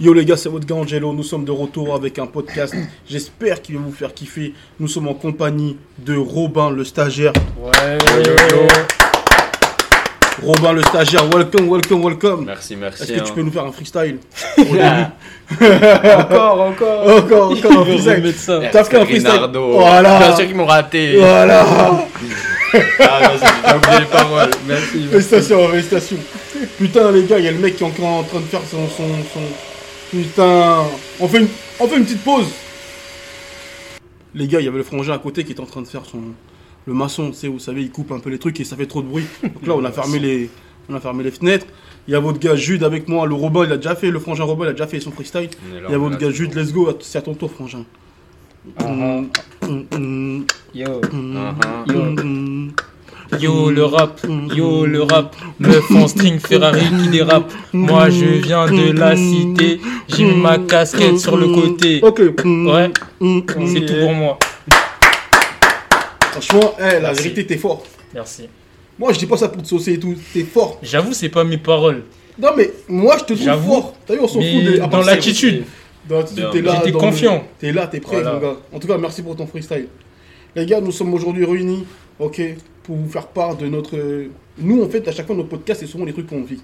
Yo les gars, c'est votre gars Angelo. Nous sommes de retour avec un podcast. J'espère qu'il va vous faire kiffer. Nous sommes en compagnie de Robin le stagiaire. Ouais, Robin le stagiaire, welcome, welcome, welcome. Merci, merci. Est-ce que tu hein. peux nous faire un freestyle au début Encore, encore. Encore, encore un freestyle. T'as fait un freestyle. Voilà. Bien sûr qu'ils m'ont raté. Voilà. Ah, vas-y, j'ai oublié les paroles. Merci. merci. Félicitations, félicitations. Putain, les gars, il y a le mec qui est encore en train de faire son. son, son... Putain. On fait, une, on fait une petite pause. Les gars, il y avait le frangin à côté qui était en train de faire son. Le maçon, tu sais, vous savez, il coupe un peu les trucs et ça fait trop de bruit. Donc là, on a fermé les, on a fermé les fenêtres. Il y a votre gars Jude avec moi. Le robot, il a déjà fait. Le frangin robot, il a déjà fait son freestyle. Il y a votre gars Jude, let's go. C'est à ton tour, frangin. Yo. Yo, le rap, yo le rap, meuf en string Ferrari qui dérape. Moi je viens de la cité, j'ai ma casquette sur le côté. Ok. Ouais, c'est tout pour moi. Franchement, eh, la vérité, t'es fort. Merci. Moi, je dis pas ça pour te saucer et tout. T'es fort. J'avoue, c'est pas mes paroles. Non, mais moi, je te trouve fort. T'as vu, on s'en fout part dans l'attitude, Dans l'attitude, t'es là. J'étais confiant. le- T'es là, t'es prêt, Voilà. mon gars. En tout cas, merci pour ton freestyle. Les gars, nous sommes aujourd'hui réunis, ok, pour vous faire part de notre. Nous, en fait, à chaque fois, notre podcast, c'est souvent les trucs qu'on vit.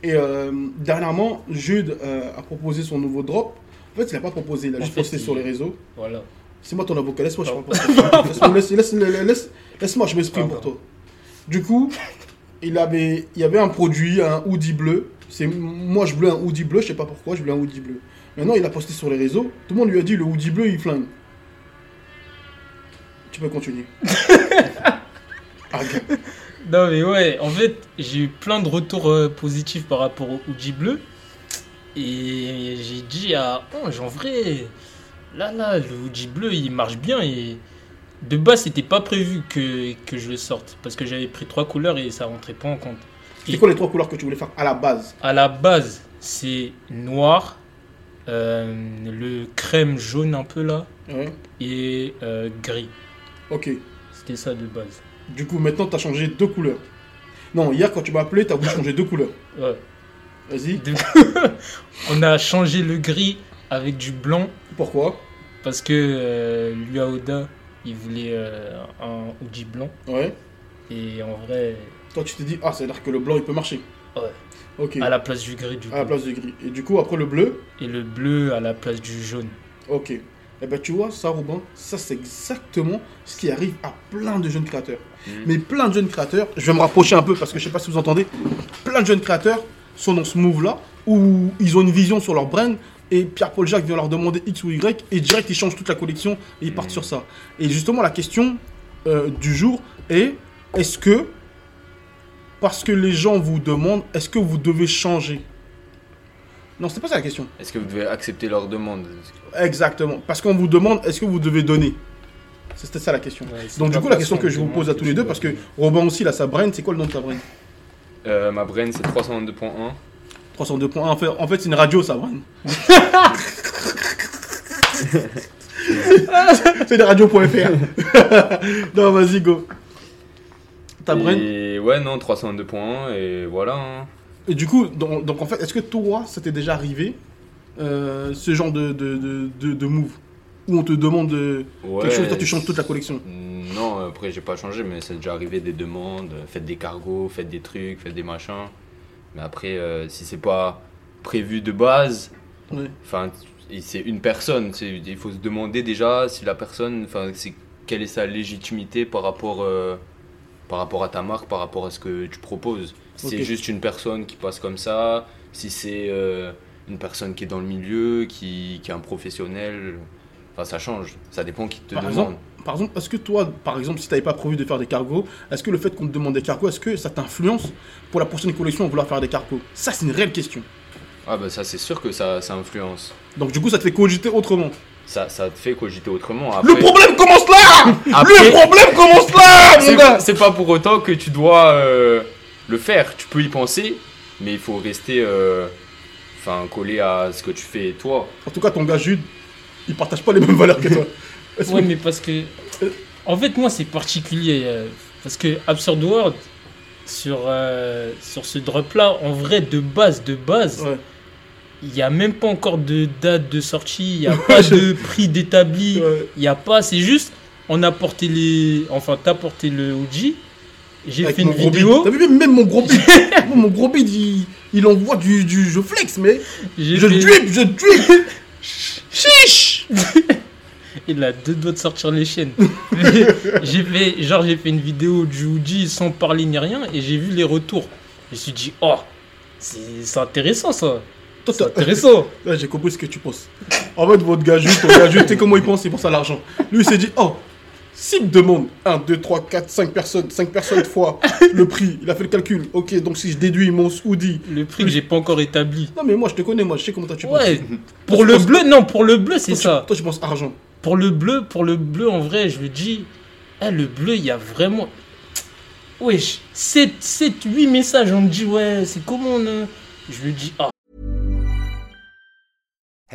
Et euh, dernièrement, Jude euh, a proposé son nouveau drop. En fait, il a pas proposé, il a juste posté sur les réseaux. voilà. C'est moi ton avocat, laisse-moi, je parle laisse, laisse, laisse, laisse-moi, je m'exprime pour toi. Du coup, il, avait, il y avait un produit, un hoodie bleu. C'est, moi, je voulais un hoodie bleu, je sais pas pourquoi, je voulais un hoodie bleu. Maintenant, il a posté sur les réseaux. Tout le monde lui a dit le hoodie bleu, il flingue. Tu peux continuer. Non mais ouais, en fait, j'ai eu plein de retours euh, positifs par rapport au Uji bleu. Et j'ai dit à Ange, en vrai, là là, le Uji bleu, il marche bien et de base, c'était pas prévu que, que je le sorte parce que j'avais pris trois couleurs et ça rentrait pas en compte. C'est quoi les trois couleurs que tu voulais faire à la base? À la base, c'est noir, euh, le crème jaune un peu là Ouais. et euh, gris. Ok. C'était ça de base. Du coup, maintenant, tu as changé deux couleurs. Non, hier, quand tu m'as appelé, tu as voulu changer deux couleurs. Ouais. Vas-y. On a changé le gris avec du blanc Pourquoi? Parce que euh, Luaoda, il voulait euh, un hoodie blanc. Ouais. Et en vrai, Toi, tu t'es dit, ah, c'est-à-dire que le blanc, il peut marcher. Ouais. Ok. à la place du gris du À la place du gris. Et du coup, après le bleu, Et le bleu à la place du jaune. ok. Eh ben, tu vois, ça, Robin, ça, c'est exactement ce qui arrive à plein de jeunes créateurs. Mhm. Mais plein de jeunes créateurs, je vais me rapprocher un peu parce que je sais pas si vous entendez, plein de jeunes créateurs sont dans ce move-là où ils ont une vision sur leur brand et Pierre-Paul Jacques vient leur demander X ou Y et direct ils changent toute la collection et ils partent Mhm. sur ça. Et justement, la question euh, du jour est est-ce que, parce que les gens vous demandent, est-ce que vous devez changer? Non, c'est pas ça la question. Est-ce que vous devez accepter leur demande? Exactement. Parce qu'on vous demande, est-ce que vous devez donner? C'était ça la question. Ouais, Donc du coup, la question que je vous pose à tous les deux, parce que. Robin aussi, il a sa brain, c'est quoi le nom de ta brain? Euh, Ma brain, c'est 322.1. 302.1, en fait, en fait c'est une radio, ça, brain. c'est des radios.fr. non, vas-y, go. Ta brain? Et, ouais, non, 322.1 et voilà. hein. Du coup, donc, donc, en fait, est-ce que toi, ça t'est déjà arrivé, euh, ce genre de, de, de, move? Où on te demande de- Ouais, quelque chose, toi, tu changes toute la collection Non, après, j'ai pas changé, mais c'est déjà arrivé des demandes. Faites des cargos, faites des trucs, faites des machins. Mais après, euh, si c'est pas prévu de base, enfin, et c'est une personne. Il faut se demander déjà si la personne, enfin, c'est quelle est sa légitimité par rapport, euh, par rapport à ta marque, par rapport à ce que tu proposes. Si c'est juste une personne qui passe comme ça, si c'est euh, une personne qui est dans le milieu, qui, qui est un professionnel, enfin, ça change. Ça dépend qui te Par demande. exemple, par exemple, est-ce que toi, par exemple, si tu n'avais pas prévu de faire des cargos, est-ce que le fait qu'on te demande des cargos, est-ce que ça t'influence pour la prochaine collection à vouloir faire des cargos? Ça, c'est une réelle question. Ah bah ça c'est sûr que ça, ça influence. Donc du coup, ça te fait cogiter autrement. Ça, ça te fait cogiter autrement. Le problème commence là Après- Le problème commence là, mon c'est gars c'est pas pour autant que tu dois euh, le faire. Tu peux y penser, mais il faut rester euh, enfin collé à ce que tu fais toi. En tout cas, ton gars Jude, il partage pas les mêmes valeurs que toi. Ouais, que- mais parce que. En fait, moi, c'est particulier. euh, parce que Absurd World, sur, euh, sur ce drop-là, en vrai, de base, de base, Ouais. Il n'y a même pas encore de date de sortie, il n'y a pas de prix d'établi, Ouais. il n'y a pas. C'est juste, on a porté les. Enfin, t'as porté le OG. J'ai fait une vidéo. T'as vu même- mon gros bide Moi, Mon gros bide, il, il envoie du, du... Je flex, mais... Je fait- drip, je drip Chiche Il a deux doigts de sortir les chaînes. j'ai fait, genre, j'ai fait une vidéo du OG sans parler ni rien et j'ai vu les retours. Je me suis dit, oh, c'est intéressant ça. Toi, C'est intéressant. Là, j'ai compris ce que tu penses. En fait, votre gars juste, ton gars juste, tu sais comment il pense, il pense à l'argent. Lui, il s'est dit, oh, s'il me demande 1, 2, 3, 4, 5 personnes, 5 personnes fois le prix, il a fait le calcul. Ok, donc si je déduis mon hoodie. Le prix que j'ai pas encore établi. Non, mais moi, je te connais, moi, je sais comment toi tu Ouais, penses. pour le bleu, non, pour le bleu, c'est tu- ça. Toi, tu penses argent. Pour le bleu, pour le bleu, en vrai, je me dis, eh, le bleu, il y a vraiment. Wesh, 7, 7, 8 messages, on me dit, ouais, c'est comment on. Je me dis, ah,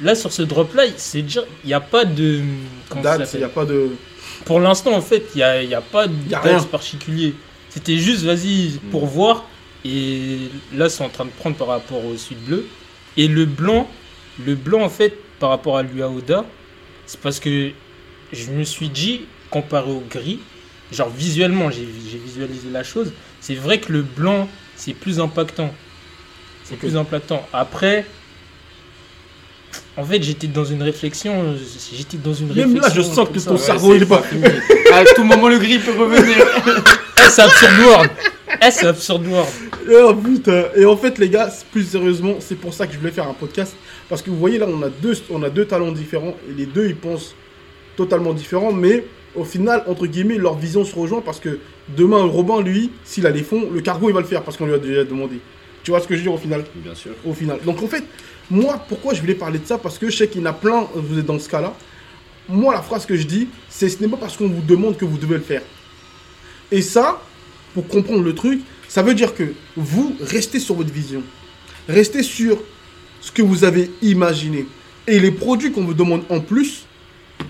là sur ce drop là, c'est il n'y a pas de. Date, il s'appelle n'y a pas de. Pour l'instant, en fait, il n'y a, y a pas de date particulier. C'était juste, vas-y, pour voir. Et là, c'est en train de prendre par rapport au sud bleu. Et le blanc, le blanc, en fait, par rapport à l'Uaoda, c'est parce que je me suis dit, comparé au gris, genre visuellement, j'ai visualisé la chose. C'est vrai que le blanc, c'est plus impactant. C'est plus impactant. Après, en fait, j'étais dans une réflexion. J'étais dans une Même là, je réflexion sens que ça. ton Ouais, cerveau, il est pas. À tout moment le gris peut revenir. Eh, c'est Absurd World. Eh, c'est Absurd World. Oh putain. Et en fait, les gars, plus sérieusement, c'est pour ça que je voulais faire un podcast. Parce que vous voyez, là, on a deux, on a deux talents différents. Et les deux, ils pensent totalement différents. Mais au final, entre guillemets, leur vision se rejoint. Parce que demain, Robin, lui, s'il a les fonds, le cargo, il va le faire. Parce qu'on lui a déjà demandé. Tu vois ce que je veux dire au final? Bien sûr. au final. Donc en fait, moi, pourquoi je voulais parler de ça? Parce que je sais qu'il y en a plein, vous êtes dans ce cas-là. Moi, la phrase que je dis, c'est ce n'est pas parce qu'on vous demande que vous devez le faire. Et ça, pour comprendre le truc, ça veut dire que vous restez sur votre vision. Restez sur ce que vous avez imaginé. Et les produits qu'on vous demande en plus,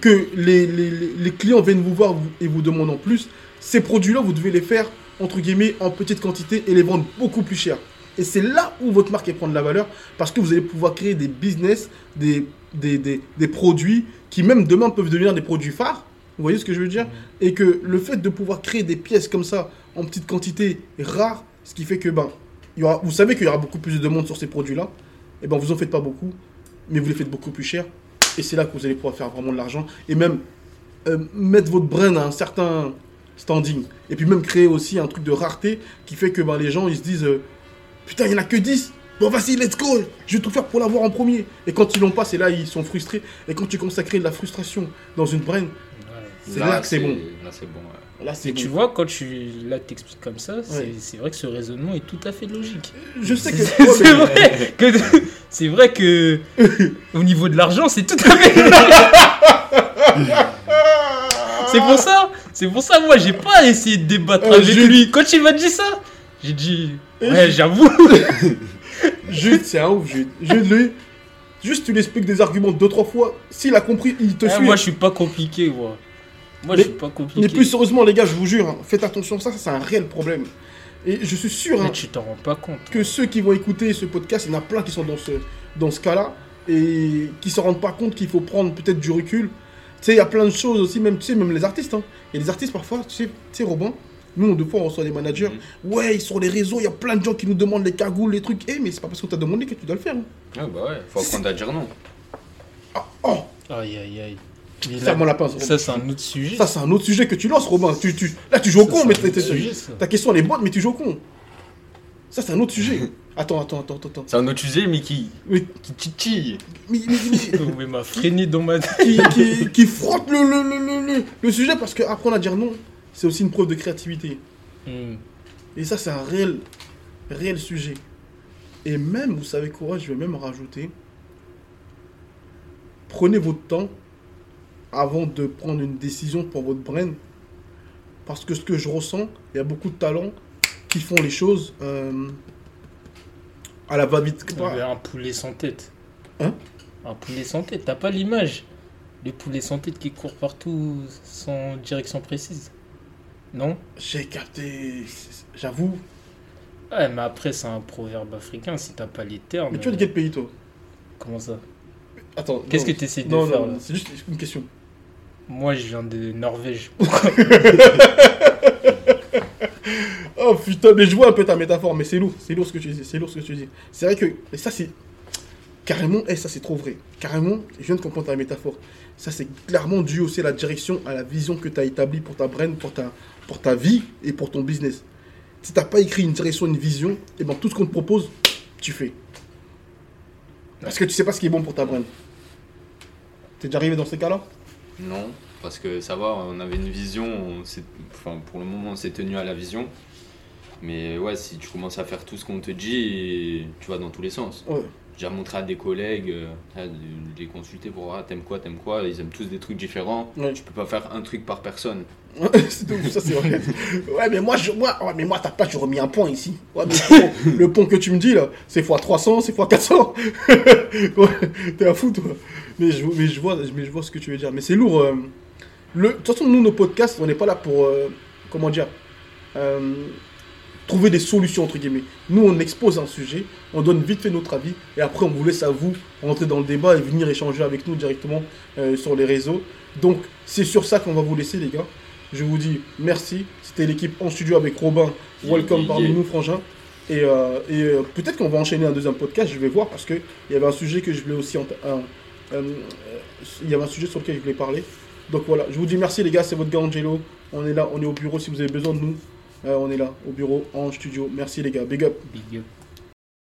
que les, clients viennent vous voir et vous demandent en plus, ces produits-là, vous devez les faire, entre guillemets, en petite quantité et les vendre beaucoup plus cher. Et c'est là où votre marque prend de la valeur, parce que vous allez pouvoir créer des business, des, des, des- des produits qui même demain peuvent devenir des produits phares. Vous voyez ce que je veux dire? Et que le fait de pouvoir créer des pièces comme ça, en petite quantité, rares, ce qui fait que, ben, il y aura, vous savez qu'il y aura beaucoup plus de demandes sur ces produits-là, et ben vous en faites pas beaucoup, mais vous les faites beaucoup plus cher. Et c'est là que vous allez pouvoir faire vraiment de l'argent. Et même euh, mettre votre brain à un certain standing. Et puis même créer aussi un truc de rareté qui fait que ben, les gens ils se disent euh, Putain, il n'y en a que 10. Bon, vas-y, let's go. Je vais tout faire pour l'avoir en premier. Et quand ils l'ont pas, c'est là ils sont frustrés. Et quand tu commences à créer de la frustration dans une brain, C'est là que c'est bon. Là, c'est bon. ouais. Là, c'est Et tu bon. vois, quand tu là t'expliques comme ça, c'est Ouais. c'est vrai que ce raisonnement est tout à fait logique. Je sais que. C'est vrai que c'est vrai que au niveau de l'argent, c'est tout à fait C'est pour ça, c'est pour ça moi j'ai pas essayé de débattre Euh, avec lui. Quand il m'a dit ça, j'ai dit ouais, j'avoue. Jude, c'est un ouf, Jude. Jude, lui, juste tu lui expliques des arguments deux, trois fois. S'il a compris, il te Ah, suit. moi je suis pas compliqué moi. Moi Mais- je suis pas compliqué. Mais plus sérieusement, les gars, je vous jure, hein, faites attention, ça, ça c'est un réel problème. Et je suis sûr Mais hein, tu t'en rends pas compte. que ceux qui vont écouter ce podcast, il y en a plein qui sont dans ce, dans ce cas-là et qui se rendent pas compte qu'il faut prendre peut-être du recul. Tu sais, il y a plein de choses aussi, même, tu sais, même les artistes. hein. Il y a des artistes parfois, tu sais, tu sais Robin, nous, deux fois, on reçoit des managers. Ouais, sur les réseaux, il y a plein de gens qui nous demandent les cagoules, les trucs. Eh, mais c'est pas parce qu'on t'a demandé que tu dois le faire. hein. Ouais, bah ouais, faut apprendre à dire non. Oh, Aïe aïe aïe. Là, ferme-moi la pince. Robin. ça c'est un autre sujet. Ça, c'est un autre sujet que tu lances, Robin. Tu, tu... Là, tu joues au Ça, con, c'est mais sujet, ta question, elle est bonne, mais tu joues au con. Ça, c'est un autre sujet. Attends, attends, attends, attends. C'est un autre sujet, mais qui, Mais, qui titille. mais- mais- mais- m'a dans ma qui, qui, qui frotte le, le, le, le, le- le sujet parce qu'apprendre à dire non, c'est aussi une preuve de créativité. Hmm. Et ça, c'est un réel, réel sujet. Et même, vous savez quoi, je vais même rajouter. Prenez votre temps avant de prendre une décision pour votre brain. Parce que ce que je ressens, il y a beaucoup de talents qui font les choses euh, à la va-vite. Un poulet sans tête. Hein? Un poulet sans tête. T'as pas l'image Le poulet sans tête qui court partout sans direction précise. Non J'ai capté, j'avoue. Ouais, mais après, c'est un proverbe africain. Si t'as pas les termes. Mais tu viens de quel pays, toi Comment ça? Attends. Qu'est-ce non. que t'essayes de Non, faire non, là? c'est juste une question. Moi, je viens de Norvège. Oh putain, mais je vois un peu ta métaphore, mais c'est lourd, c'est lourd ce que tu dis, c'est lourd ce que tu dis. C'est vrai que, et ça c'est, carrément, eh, ça c'est trop vrai. Carrément, je viens de comprendre ta métaphore. Ça c'est clairement dû aussi à la direction, à la vision que tu as établie pour ta brain, pour ta, pour ta vie et pour ton business. Si t'as pas écrit une direction, une vision, et ben tout ce qu'on te propose, tu fais. Parce que tu sais pas ce qui est bon pour ta brain. T'es déjà arrivé dans ces cas-là? Non, parce que ça va, on avait une vision, on enfin pour le moment on s'est tenu à la vision. Mais ouais, si tu commences à faire tout ce qu'on te dit, tu vas dans tous les sens. Ouais. J'ai montré à des collègues, euh, les consulter pour voir t'aimes quoi, t'aimes quoi, ils aiment tous des trucs différents. Ouais. Tu peux pas faire un truc par personne. c'est tout, ça c'est vrai. Ouais, mais moi, je, moi, ouais, mais moi, t'as pas, tu remis un point ici. Ouais, mais le, pont, le pont que tu me dis là, c'est x 300, c'est x 400. Ouais, T'es à fou, toi. Mais je, mais, je vois, mais je vois ce que tu veux dire. Mais c'est lourd. euh. Le, de toute façon, nous, nos podcasts, on n'est pas là pour, euh, comment dire, euh, trouver des solutions, entre guillemets. Nous, on expose un sujet, on donne vite fait notre avis, et après, on vous laisse à vous rentrer dans le débat et venir échanger avec nous directement euh, sur les réseaux. Donc, c'est sur ça qu'on va vous laisser, les gars. Je vous dis merci. C'était l'équipe en studio avec Robin. Welcome Yeah. parmi nous, Frangin. Et, euh, et euh, peut-être qu'on va enchaîner un deuxième podcast, je vais voir, parce qu'il y avait un sujet que je voulais aussi. il y avait un sujet sur lequel je voulais parler. Donc voilà, je vous dis merci, les gars. C'est votre gars Angelo. On est là, on est au bureau si vous avez besoin de nous. Euh, on est là, au bureau, en studio. Merci, les gars. Big up. Big up.